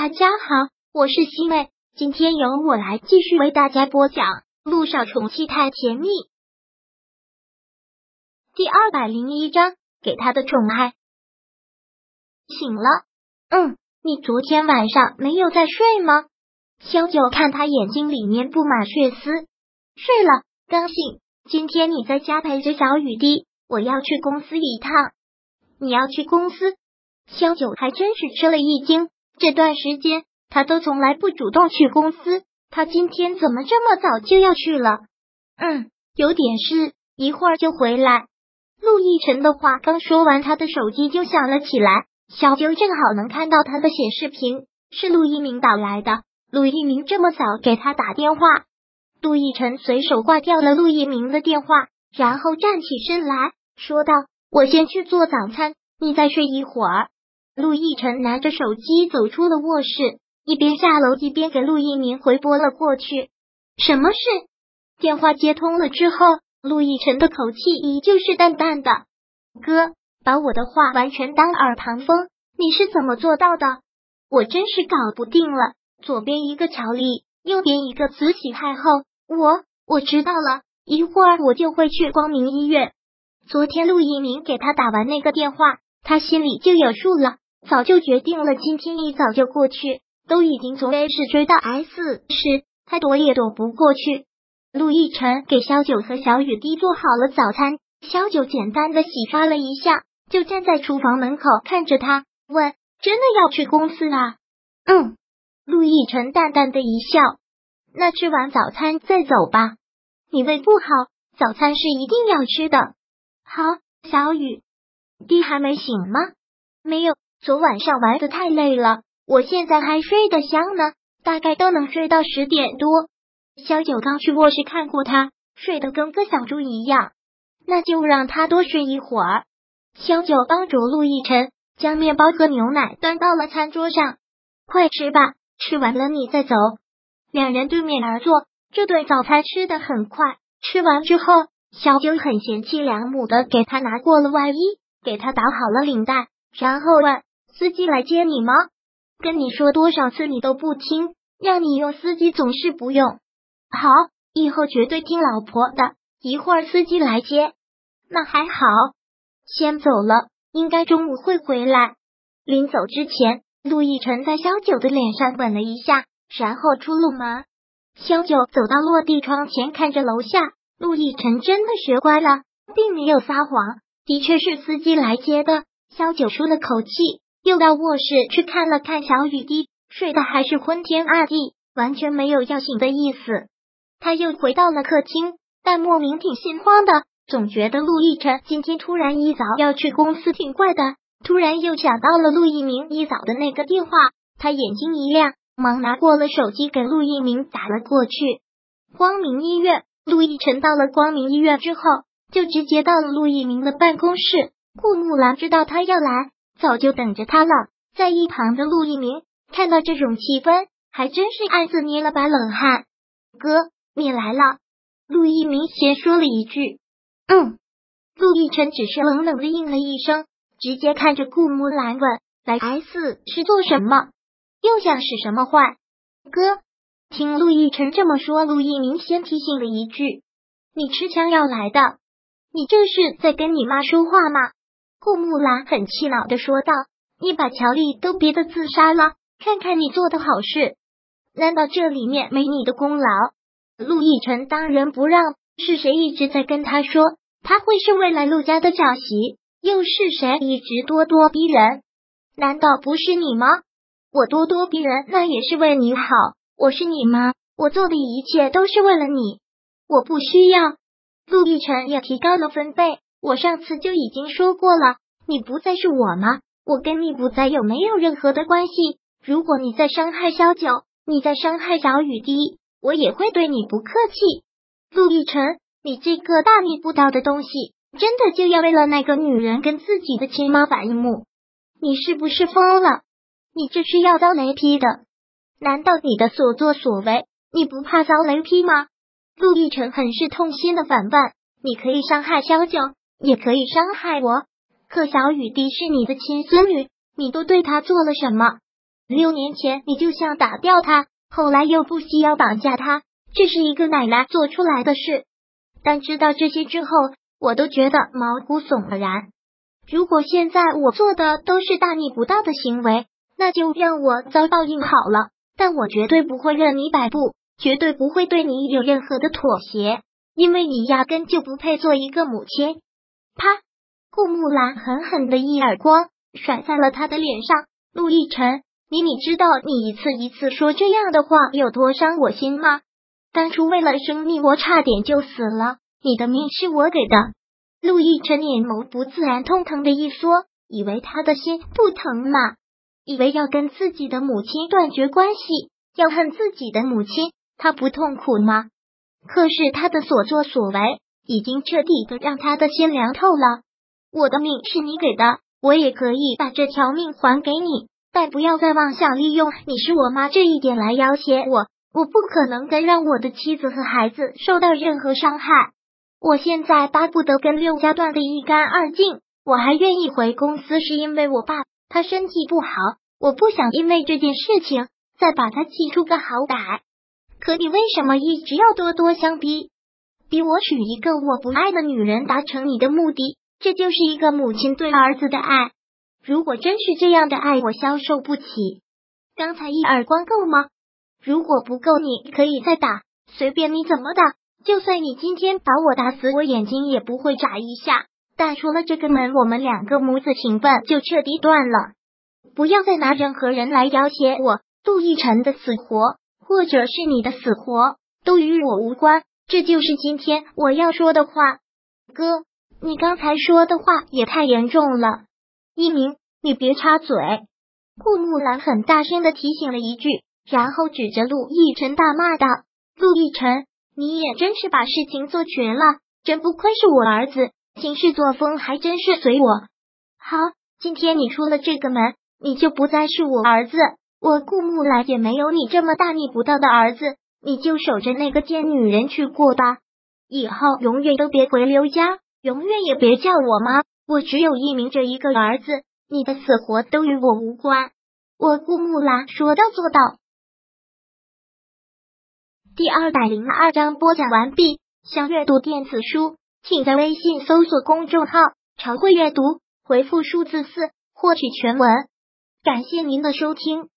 大家好，我是西妹，今天由我来继续为大家播讲《路上宠妻太甜蜜》第二百零一章，给他的宠爱。醒了，嗯，你昨天晚上没有在睡吗？萧九看他眼睛里面布满血丝，睡了，刚醒。今天你在家陪着小雨滴，我要去公司一趟。你要去公司？萧九还真是吃了一惊。这段时间他都从来不主动去公司，他今天怎么这么早就要去了？嗯，有点事，一会儿就回来。陆亦辰的话刚说完，他的手机就响了起来。小九正好能看到他的显示屏，是陆一鸣打来的。陆一鸣这么早给他打电话，陆亦辰随手挂掉了陆一鸣的电话，然后站起身来说道：“我先去做早餐，你再睡一会儿。”陆亦辰拿着手机走出了卧室，一边下楼一边给陆一鸣回拨了过去。什么事？电话接通了之后，陆亦辰的口气依旧是淡淡的：“哥，把我的话完全当耳旁风，你是怎么做到的？我真是搞不定了。左边一个乔丽，右边一个慈禧太后。我我知道了，一会儿我就会去光明医院。昨天陆一鸣给他打完那个电话，他心里就有数了。”早就决定了，今天一早就过去，都已经从 A 市追到 S 市，他躲也躲不过去。陆亦辰给萧九和小雨滴做好了早餐，萧九简单的洗刷了一下，就站在厨房门口看着他，问：“真的要去公司啊？”“嗯。”陆亦辰淡淡的一笑，“那吃完早餐再走吧，你胃不好，早餐是一定要吃的。”“好。”小雨滴还没醒吗？“没有。”昨晚上玩的太累了，我现在还睡得香呢，大概都能睡到十点多。小九刚去卧室看过他，睡得跟个小猪一样，那就让他多睡一会儿。萧九帮着陆亦辰将面包和牛奶端到了餐桌上，快吃吧，吃完了你再走。两人对面而坐，这顿早餐吃的很快。吃完之后，小九很贤妻良母的给他拿过了外衣，给他打好了领带，然后问。司机来接你吗？跟你说多少次你都不听，让你用司机总是不用。好，以后绝对听老婆的。一会儿司机来接，那还好。先走了，应该中午会回来。临走之前，陆亦辰在萧九的脸上吻了一下，然后出了门。萧九走到落地窗前，看着楼下。陆亦辰真的学乖了，并没有撒谎，的确是司机来接的。萧九舒了口气。又到卧室去看了看小雨滴，睡得还是昏天暗地，完全没有要醒的意思。他又回到了客厅，但莫名挺心慌的，总觉得陆亦辰今天突然一早要去公司挺怪的。突然又想到了陆一鸣一早的那个电话，他眼睛一亮，忙拿过了手机给陆一鸣打了过去。光明医院，陆亦辰到了光明医院之后，就直接到了陆一鸣的办公室。顾木兰知道他要来。早就等着他了，在一旁的陆一鸣看到这种气氛，还真是暗自捏了把冷汗。哥，你来了。陆一鸣先说了一句：“嗯。”陆亦辰只是冷冷的应了一声，直接看着顾木兰问：“来 S 是做什么？又想使什么坏？”哥，听陆亦辰这么说，陆一鸣先提醒了一句：“你持枪要来的，你这是在跟你妈说话吗？”顾木兰很气恼的说道：“你把乔丽都逼得自杀了，看看你做的好事，难道这里面没你的功劳？”陆亦辰当仁不让，是谁一直在跟他说他会是未来陆家的小媳？又是谁一直咄咄逼人？难道不是你吗？我咄咄逼人，那也是为你好。我是你妈，我做的一切都是为了你，我不需要。陆亦辰也提高了分贝。我上次就已经说过了，你不再是我吗？我跟你不再有没有任何的关系。如果你再伤害萧九，你再伤害小雨滴，我也会对你不客气。陆亦辰，你这个大逆不道的东西，真的就要为了那个女人跟自己的亲妈反目？你是不是疯了？你这是要遭雷劈的？难道你的所作所为，你不怕遭雷劈吗？陆亦辰很是痛心的反问：你可以伤害萧九？也可以伤害我，可小雨滴是你的亲孙女，你都对她做了什么？六年前你就想打掉她，后来又不惜要绑架她，这是一个奶奶做出来的事。但知道这些之后，我都觉得毛骨悚然。如果现在我做的都是大逆不道的行为，那就让我遭报应好了。但我绝对不会任你摆布，绝对不会对你有任何的妥协，因为你压根就不配做一个母亲。啪！顾木兰狠狠的一耳光甩在了他的脸上。陆亦辰，你你知道你一次一次说这样的话有多伤我心吗？当初为了生命，我差点就死了，你的命是我给的。陆亦辰眼眸不自然通疼的一缩，以为他的心不疼吗？以为要跟自己的母亲断绝关系，要恨自己的母亲，他不痛苦吗？可是他的所作所为已经彻底的让他的心凉透了。我的命是你给的，我也可以把这条命还给你，但不要再妄想利用你是我妈这一点来要挟我。我不可能再让我的妻子和孩子受到任何伤害。我现在巴不得跟六家断得一干二净。我还愿意回公司，是因为我爸。他身体不好，我不想因为这件事情再把他气出个好歹。可你为什么一直要咄咄相逼，逼我娶一个我不爱的女人，达成你的目的？这就是一个母亲对儿子的爱。如果真是这样的爱，我消受不起。刚才一耳光够吗？如果不够，你可以再打，随便你怎么打。就算你今天把我打死，我眼睛也不会眨一下。但出了这个门，我们两个母子情分就彻底断了。不要再拿任何人来要挟我，杜奕晨的死活，或者是你的死活，都与我无关。这就是今天我要说的话。哥，你刚才说的话也太严重了。一鸣，你别插嘴。顾木兰很大声的提醒了一句，然后指着陆亦辰大骂道：“陆亦辰，你也真是把事情做绝了，真不愧是我儿子。”行事作风还真是随我。好，今天你出了这个门，你就不再是我儿子。我顾木兰也没有你这么大逆不道的儿子，你就守着那个贱女人去过吧。以后永远都别回刘家，永远也别叫我妈。我只有一名这一个儿子，你的死活都与我无关。我顾木兰说到做到。第二百零二章播讲完毕。想阅读电子书。请在微信搜索公众号“常会阅读”，回复数字四获取全文。感谢您的收听。